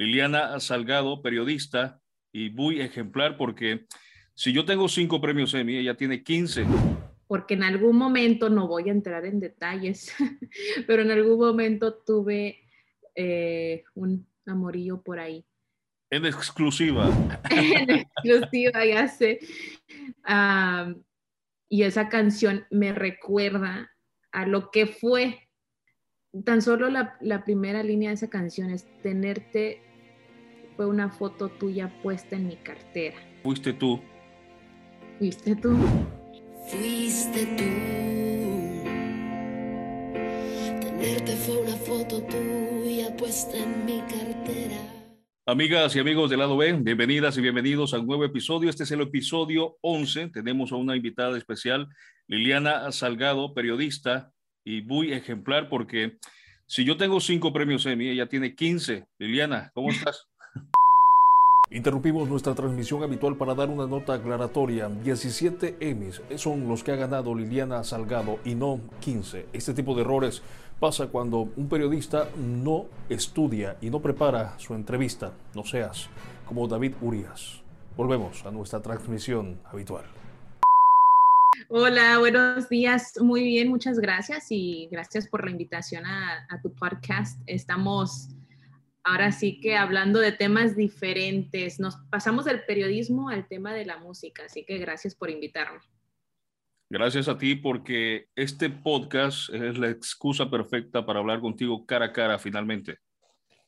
Liliana Salgado, periodista y muy ejemplar porque si yo tengo cinco premios Emmy, ella tiene 15. Porque en algún momento, no voy a entrar en detalles, pero en algún momento tuve eh, un amorillo por ahí. En exclusiva. en exclusiva, ya sé. y esa canción me recuerda a lo que fue. Tan solo la, la primera línea de esa canción es tenerte, fue una foto tuya puesta en mi cartera. Fuiste tú. Fuiste tú. Fuiste tú. Tenerte fue una foto tuya puesta en mi cartera. Amigas y amigos del lado B, bienvenidas y bienvenidos a un nuevo episodio. Este es el episodio 11. Tenemos a una invitada especial, Liliana Salgado, periodista y muy ejemplar porque si yo tengo cinco premios Emmy, ella tiene 15. Liliana, ¿cómo estás? Interrumpimos nuestra transmisión habitual para dar una nota aclaratoria. 17 Emmys son los que ha ganado Liliana Salgado y no 15. Este tipo de errores pasa cuando un periodista no estudia y no prepara su entrevista. No seas como David Urias. Volvemos a nuestra transmisión habitual. Hola, buenos días. Muy bien, muchas gracias y gracias por la invitación a, a tu podcast. Estamos ahora sí que hablando de temas diferentes. Nos pasamos del periodismo al tema de la música, así que gracias por invitarme. Gracias a ti porque este podcast es la excusa perfecta para hablar contigo cara a cara finalmente.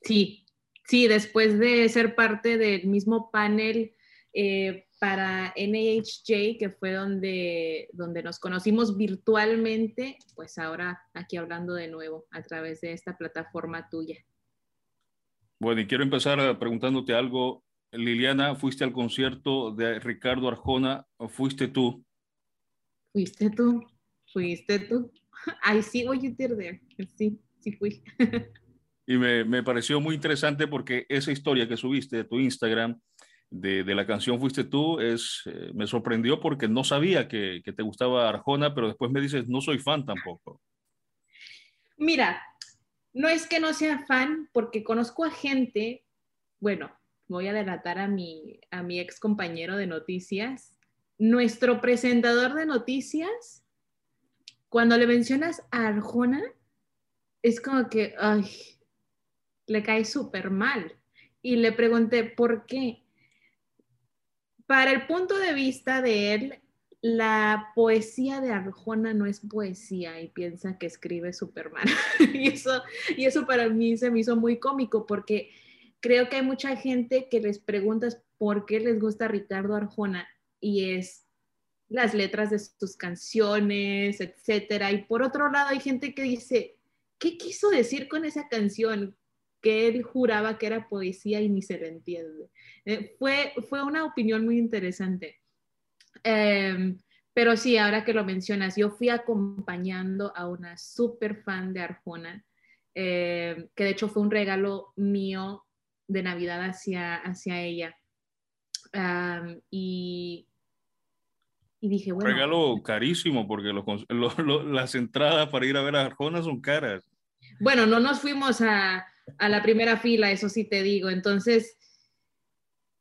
Sí, sí, después de ser parte del mismo panel eh, para NHJ, que fue donde, donde nos conocimos virtualmente, pues ahora aquí hablando de nuevo a través de esta plataforma tuya. Bueno, y quiero empezar preguntándote algo. Liliana, fuiste al concierto de Ricardo Arjona, ¿o fuiste tú? Fuiste tú, fuiste tú. I see what you did there. Sí, sí fui. y me, me, pareció muy interesante porque esa historia que subiste de tu Instagram de, de la canción Fuiste tú es, eh, me sorprendió porque no sabía que, que te gustaba Arjona, pero después me dices, no soy fan tampoco. Mira, no es que no sea fan, porque conozco a gente, bueno, voy a delatar a mi, a mi ex compañero de noticias, nuestro presentador de noticias, cuando le mencionas a Arjona, es como que, ay, le cae súper mal. Y le pregunté, ¿por qué? Para el punto de vista de él, la poesía de Arjona no es poesía y piensa que escribe Superman. y, eso, y eso para mí se me hizo muy cómico porque creo que hay mucha gente que les preguntas por qué les gusta Ricardo Arjona y es las letras de sus canciones, etcétera. Y por otro lado hay gente que dice, ¿qué quiso decir con esa canción? que él juraba que era poesía y ni se le entiende. Eh, fue, fue una opinión muy interesante. Eh, pero sí, ahora que lo mencionas, yo fui acompañando a una súper fan de Arjona, eh, que de hecho fue un regalo mío de Navidad hacia, hacia ella. Um, y, y, dije, bueno. Regalo carísimo, porque las entradas para ir a ver a Arjona son caras. Bueno, no nos fuimos a, a la primera fila, eso sí te digo. Entonces,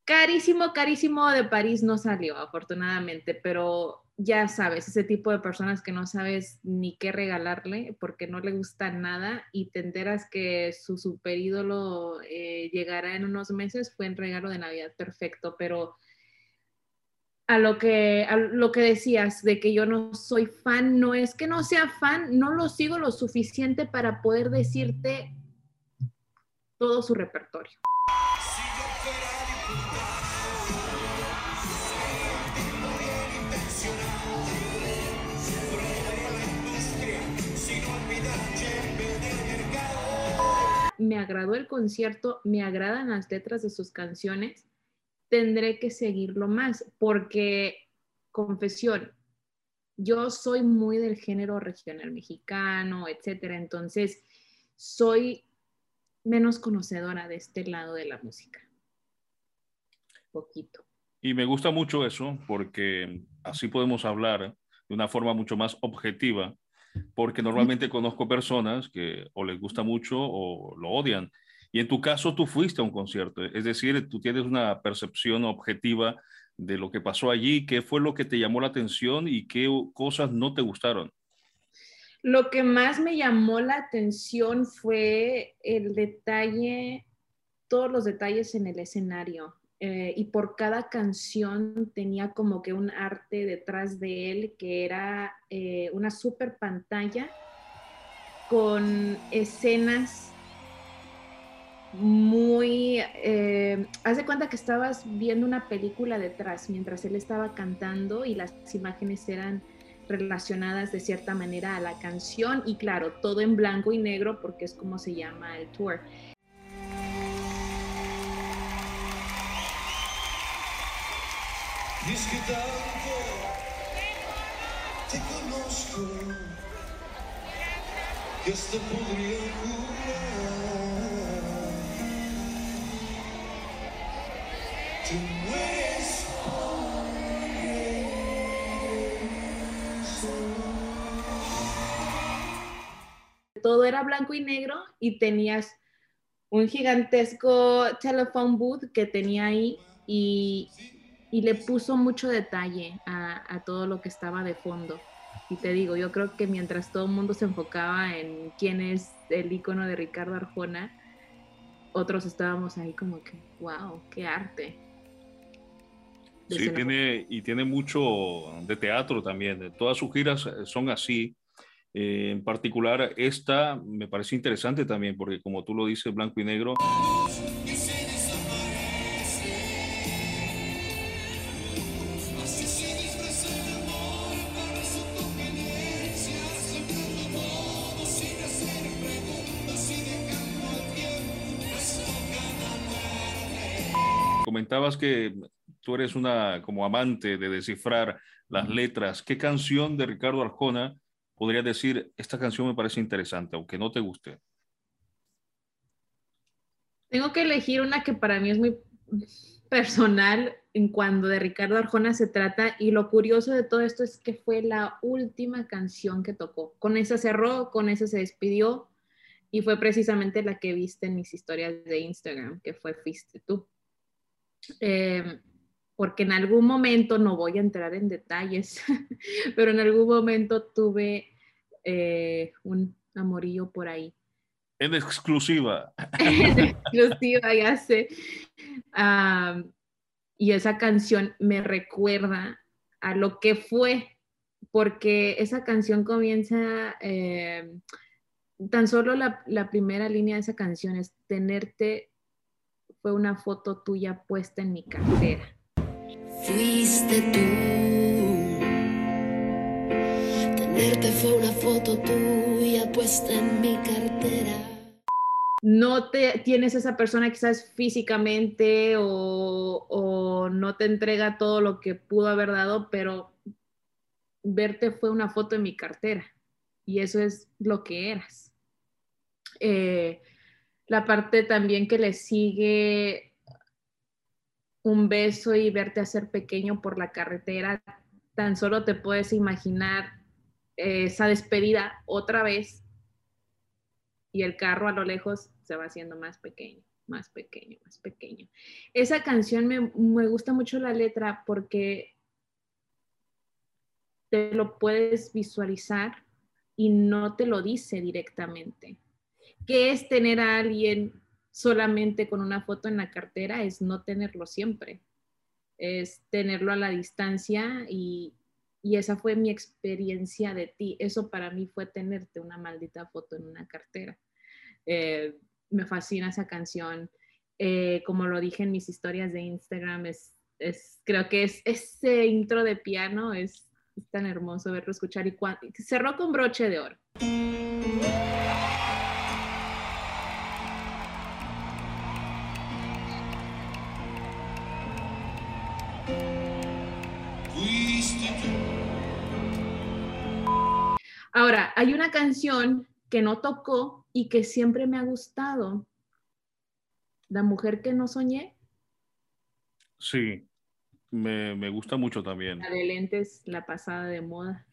carísimo, carísimo de París no salió, afortunadamente, pero ya sabes, ese tipo de personas que no sabes ni qué regalarle porque no le gusta nada y te que su super ídolo eh, llegará en unos meses, fue un regalo de Navidad perfecto, pero a lo que a lo que decías de que yo no soy fan, no es que no sea fan, no lo sigo lo suficiente para poder decirte todo su repertorio. Me agradó el concierto, me agradan las letras de sus canciones, tendré que seguirlo más porque, confesión, yo soy muy del género regional mexicano, etcétera, entonces soy menos conocedora de este lado de la música. Poquito. Y me gusta mucho eso porque así podemos hablar de una forma mucho más objetiva porque normalmente conozco personas que o les gusta mucho o lo odian. Y en tu caso, tú fuiste a un concierto, es decir, tú tienes una percepción objetiva de lo que pasó allí, qué fue lo que te llamó la atención y qué cosas no te gustaron. Lo que más me llamó la atención fue el detalle, todos los detalles en el escenario. Eh, y por cada canción tenía como que un arte detrás de él que era eh, una super pantalla con escenas muy... Eh, haz de cuenta que estabas viendo una película detrás mientras él estaba cantando y las imágenes eran relacionadas de cierta manera a la canción y claro, todo en blanco y negro porque es como se llama el tour. Y te conozco Todo era blanco y negro y tenías un gigantesco telephone booth que tenía ahí y y le puso mucho detalle a, todo lo que estaba de fondo. Y te digo, yo creo que mientras todo el mundo se enfocaba en quién es el icono de Ricardo Arjona, otros estábamos ahí como que, wow, qué arte. Sí, tiene, y tiene mucho de teatro también. Todas sus giras son así. Eh, en particular, esta me parece interesante también, porque como tú lo dices, blanco y negro. Comentabas que tú eres una como amante de descifrar las letras. ¿Qué canción de Ricardo Arjona podría decir, esta canción me parece interesante, aunque no te guste? Tengo que elegir una que para mí es muy personal en cuando de Ricardo Arjona se trata y lo curioso de todo esto es que fue la última canción que tocó. Con esa cerró, con esa se despidió y fue precisamente la que viste en mis historias de Instagram, que fue Fuiste tú. Eh, porque en algún momento, no voy a entrar en detalles, pero en algún momento tuve eh, un amorillo por ahí. En exclusiva. en exclusiva, ya sé. y esa canción me recuerda a lo que fue, porque esa canción comienza, eh, tan solo la, la primera línea de esa canción es tenerte fue una foto tuya puesta en mi cartera. Fuiste tú. Tenerte fue una foto tuya puesta en mi cartera. No te tienes esa persona quizás físicamente o, o no te entrega todo lo que pudo haber dado, pero verte fue una foto en mi cartera y eso es lo que eras. Eh, la parte también que le sigue un beso y verte hacer pequeño por la carretera, tan solo te puedes imaginar esa despedida otra vez y el carro a lo lejos se va haciendo más pequeño, más pequeño, más pequeño. Esa canción me, me gusta mucho la letra porque te lo puedes visualizar y no te lo dice directamente. ¿Qué es tener a alguien solamente con una foto en la cartera? Es no tenerlo siempre, es tenerlo a la distancia y, esa fue mi experiencia de ti. Eso para mí fue tenerte una maldita foto en una cartera. Eh, me fascina esa canción. Eh, como lo dije en mis historias de Instagram, es, creo que es ese intro de piano es, tan hermoso verlo escuchar y cerró con broche de oro. Ahora, hay una canción que no tocó y que siempre me ha gustado. La mujer que no soñé. Sí, me, me gusta mucho también. La de lentes, la pasada de moda.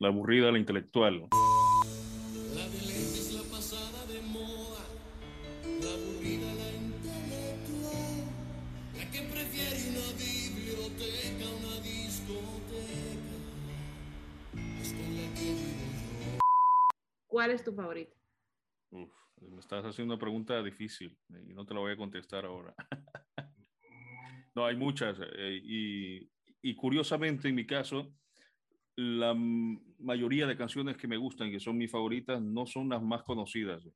La aburrida, la intelectual. ¿Cuál es tu favorita? Uf, me estás haciendo una pregunta difícil y no te la voy a contestar ahora. no, hay muchas. Eh, y, y, curiosamente, en mi caso, la mayoría de canciones que me gustan, que son mis favoritas, no son las más conocidas,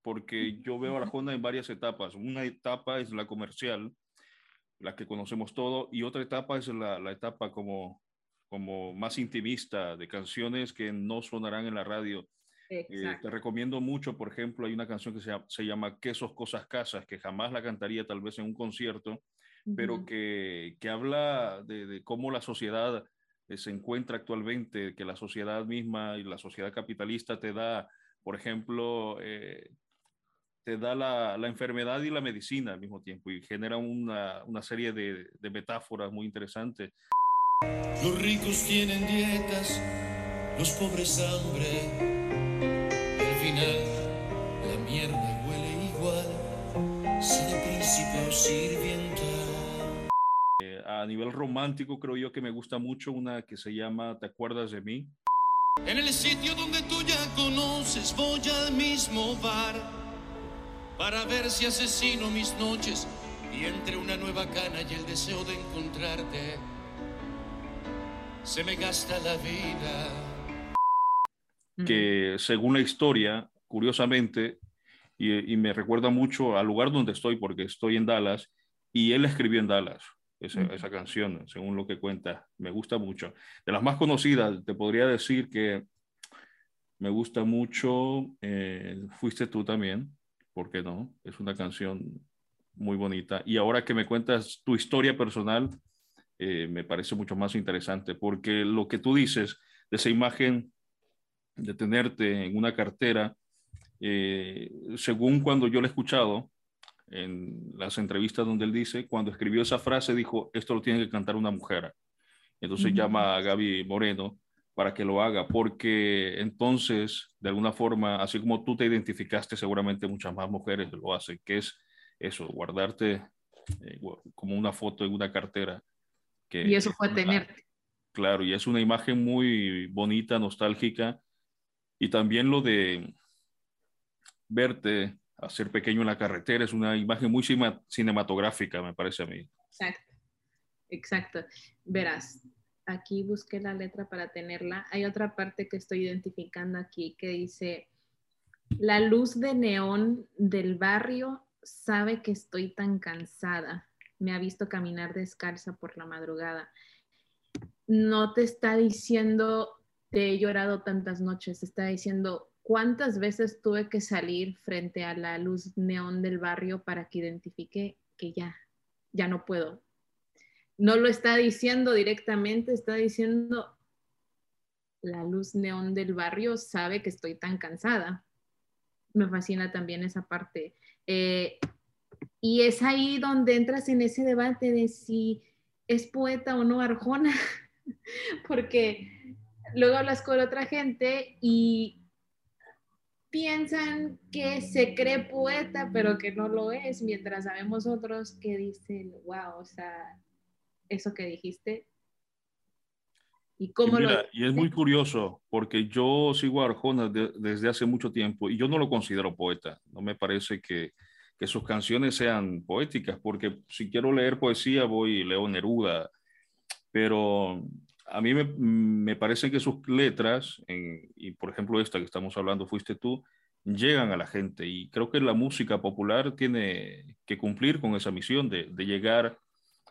porque yo veo a Arjona en varias etapas. Una etapa es la comercial, la que conocemos todo, y otra etapa es la, la etapa como, como más intimista de canciones que no sonarán en la radio eh, te recomiendo mucho, por ejemplo, hay una canción que se llama, se llama Quesos, Cosas, Casas, que jamás la cantaría tal vez en un concierto, pero que, que habla de, de, cómo la sociedad eh, se encuentra actualmente, que la sociedad misma y la sociedad capitalista te da, por ejemplo, eh, te da la, la, enfermedad y la medicina al mismo tiempo y genera una, una serie de, de metáforas muy interesantes. Los ricos tienen dietas, los pobres hambre la mierda huele igual, si de príncipe o sirvienta. Eh, a nivel romántico creo yo que me gusta mucho una que se llama ¿Te acuerdas de mí? En el sitio donde tú ya conoces voy al mismo bar para ver si asesino mis noches y entre una nueva cana y el deseo de encontrarte se me gasta la vida que según la historia, curiosamente, y, me recuerda mucho al lugar donde estoy, porque estoy en Dallas, y él escribió en Dallas esa, esa, canción, según lo que cuenta. Me gusta mucho. De las más conocidas, te podría decir que me gusta mucho eh, Fuiste tú también, ¿por qué no? Es una canción muy bonita. Y ahora que me cuentas tu historia personal, eh, me parece mucho más interesante, porque lo que tú dices de esa imagen de tenerte en una cartera, eh, según cuando yo lo he escuchado en las entrevistas donde él dice, cuando escribió esa frase dijo, esto lo tiene que cantar una mujer. Entonces llama a Gaby Moreno para que lo haga, porque entonces, de alguna forma, así como tú te identificaste, seguramente muchas más mujeres lo hacen, que es eso, guardarte eh, como una foto en una cartera. Que, y eso fue tenerte. Claro, y es una imagen muy bonita, nostálgica, y también lo de verte hacer pequeño en la carretera es una imagen muy cinematográfica, me parece a mí. Exacto, exacto. Verás, aquí busqué la letra para tenerla. Hay otra parte que estoy identificando aquí que dice, la luz de neón del barrio sabe que estoy tan cansada. Me ha visto caminar descalza por la madrugada. No te está diciendo te he llorado tantas noches, está diciendo cuántas veces tuve que salir frente a la luz neón del barrio para que identifique que ya, ya no puedo. No lo está diciendo directamente, está diciendo la luz neón del barrio sabe que estoy tan cansada. Me fascina también esa parte. Eh, y es ahí donde entras en ese debate de si es poeta o no Arjona, porque luego hablas con otra gente y piensan que se cree poeta, pero que no lo es, mientras sabemos otros que dicen, wow, o sea, eso que dijiste. ¿Y cómo lo Y es muy curioso, porque yo sigo a Arjona desde hace mucho tiempo y yo no lo considero poeta. No me parece que, que sus canciones sean poéticas, porque si quiero leer poesía voy y leo Neruda, pero a mí me, me, parece que sus letras, y por ejemplo esta que estamos hablando, fuiste tú, llegan a la gente y creo que la música popular tiene que cumplir con esa misión de, llegar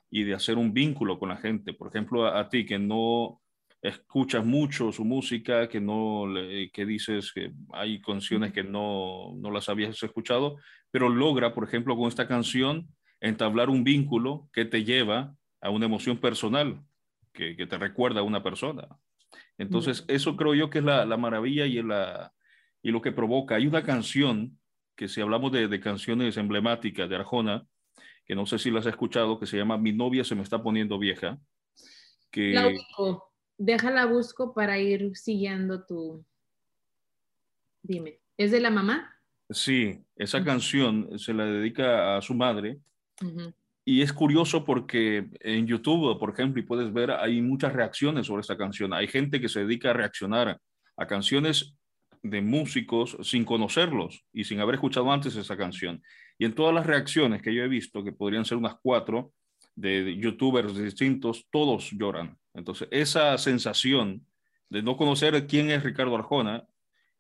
y de hacer un vínculo con la gente. Por ejemplo, a, ti que no escuchas mucho su música, que no que dices que hay canciones que no, no las habías escuchado, pero logra, por ejemplo, con esta canción entablar un vínculo que te lleva a una emoción personal que, te recuerda a una persona. Entonces, eso creo yo que es la, maravilla y, la, y lo que provoca. Hay una canción que si hablamos de, canciones emblemáticas de Arjona, que no sé si las has escuchado, que se llama Mi novia se me está poniendo vieja. Que... La busco. Déjala busco para ir siguiendo tu... Dime, ¿es de la mamá? Sí, esa canción se la dedica a su madre. Y es curioso porque en YouTube, por ejemplo, y puedes ver, hay muchas reacciones sobre esta canción. Hay gente que se dedica a reaccionar a canciones de músicos sin conocerlos y sin haber escuchado antes esa canción. Y en todas las reacciones que yo he visto, que podrían ser unas cuatro, de youtubers distintos, todos lloran. Entonces, esa sensación de no conocer quién es Ricardo Arjona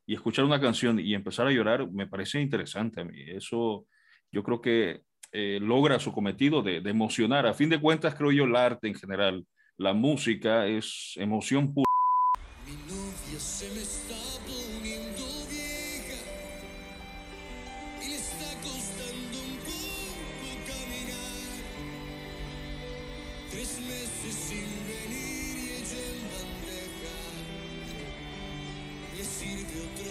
y escuchar una canción y empezar a llorar, me parece interesante a mí. Eso yo creo que eh, logra su cometido de, de, emocionar. A fin de cuentas, creo yo, el arte en general, la música es emoción pura. Mi novia se me está poniendo vieja y le está costando un poco caminar. Tres meses sin venir y ella en bandeja le sirve otro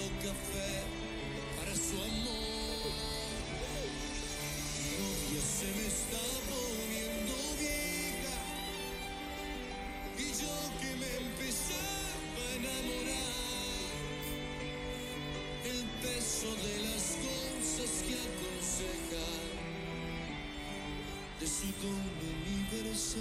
de las cosas que aconseja de su.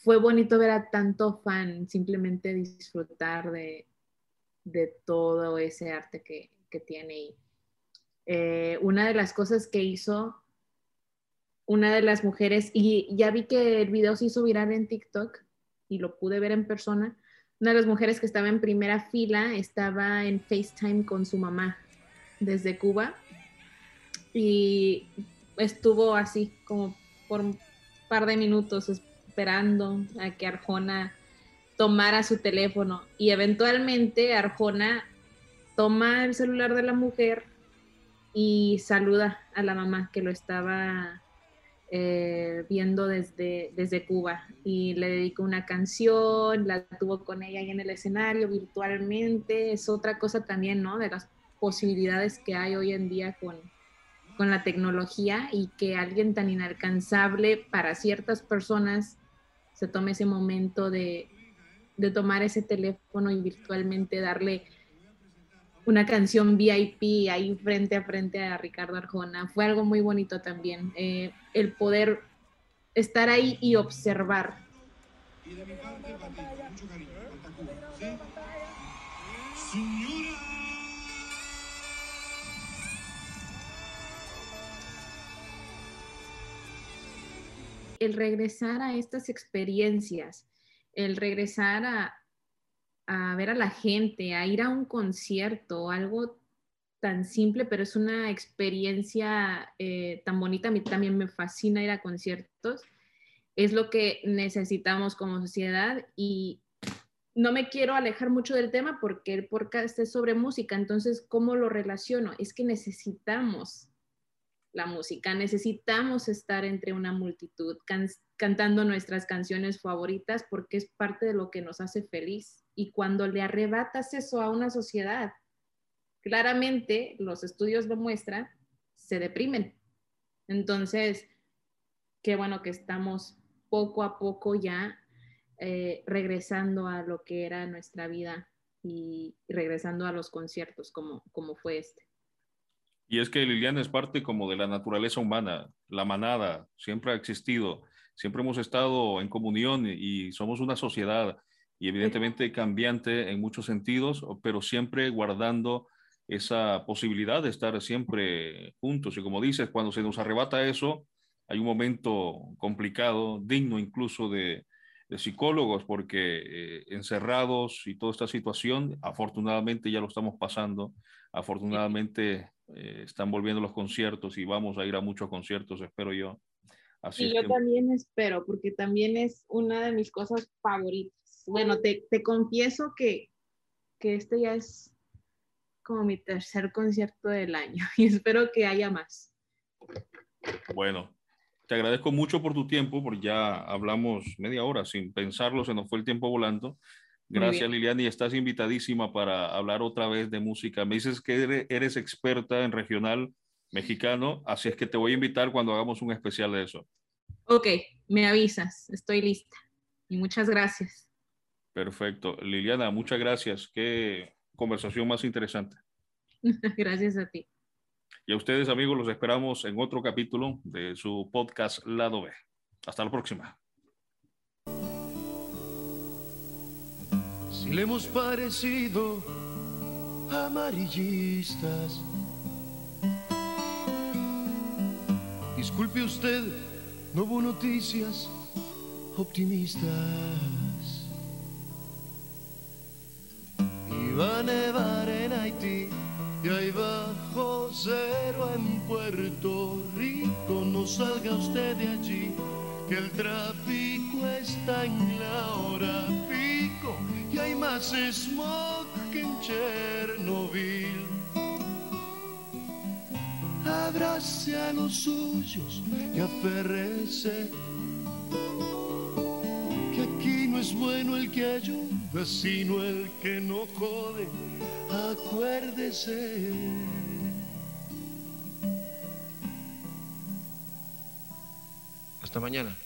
Fue bonito ver a tanto fan simplemente disfrutar de, de todo ese arte que, que tiene. Y, eh, una de las cosas que hizo una de las mujeres, y ya vi que el video se hizo viral en TikTok y lo pude ver en persona, una de las mujeres que estaba en primera fila estaba en FaceTime con su mamá desde Cuba y estuvo así como por un par de minutos esperando a que Arjona tomara su teléfono y eventualmente Arjona toma el celular de la mujer y saluda a la mamá que lo estaba eh, viendo desde, desde Cuba y le dedicó una canción, la tuvo con ella ahí en el escenario virtualmente, es otra cosa también, ¿no? De las posibilidades que hay hoy en día con, con la tecnología y que alguien tan inalcanzable para ciertas personas se tome ese momento de, de tomar ese teléfono y virtualmente darle una canción VIP ahí frente a frente a Ricardo Arjona. Fue algo muy bonito también, eh, el poder estar ahí y observar. El regresar a estas experiencias, el regresar a, a ver a la gente, a ir a un concierto, algo tan simple, pero es una experiencia eh, tan bonita. A mí también me fascina ir a conciertos. Es lo que necesitamos como sociedad y no me quiero alejar mucho del tema porque el podcast es sobre música. Entonces, ¿cómo lo relaciono? Es que necesitamos la música, necesitamos estar entre una multitud can cantando nuestras canciones favoritas porque es parte de lo que nos hace feliz. Y cuando le arrebatas eso a una sociedad, claramente los estudios lo muestran, se deprimen. Entonces, qué bueno que estamos poco a poco ya eh, regresando a lo que era nuestra vida y, y regresando a los conciertos como, como fue este. Y es que Liliana es parte como de la naturaleza humana, la manada, siempre ha existido, siempre hemos estado en comunión y somos una sociedad y evidentemente cambiante en muchos sentidos, pero siempre guardando esa posibilidad de estar siempre juntos. Y como dices, cuando se nos arrebata eso, hay un momento complicado, digno incluso de, de psicólogos, porque eh, encerrados y toda esta situación, afortunadamente ya lo estamos pasando, afortunadamente eh, están volviendo los conciertos y vamos a ir a muchos conciertos, espero yo. Así y yo que... también espero, porque también es una de mis cosas favoritas. Bueno, te, te confieso que, que este ya es como mi tercer concierto del año y espero que haya más. Bueno, te agradezco mucho por tu tiempo, porque ya hablamos media hora sin pensarlo, se nos fue el tiempo volando. Gracias, Liliana, y estás invitadísima para hablar otra vez de música. Me dices que eres, eres, experta en regional mexicano, así es que te voy a invitar cuando hagamos un especial de eso. Ok, me avisas, estoy lista. Y muchas gracias. Perfecto. Liliana, muchas gracias. Qué conversación más interesante. gracias a ti. Y a ustedes, amigos, los esperamos en otro capítulo de su podcast Lado B. Hasta la próxima. Si le hemos parecido amarillistas. Disculpe usted, no hubo noticias optimistas. Iba a nevar en Haití y ahí bajo cero en Puerto Rico. No salga usted de allí, que el tráfico está en la hora pico más smog que en Chernobyl. Abrace a los suyos y aférrese que aquí no es bueno el que ayuda, sino el que no jode. Acuérdese. Hasta mañana.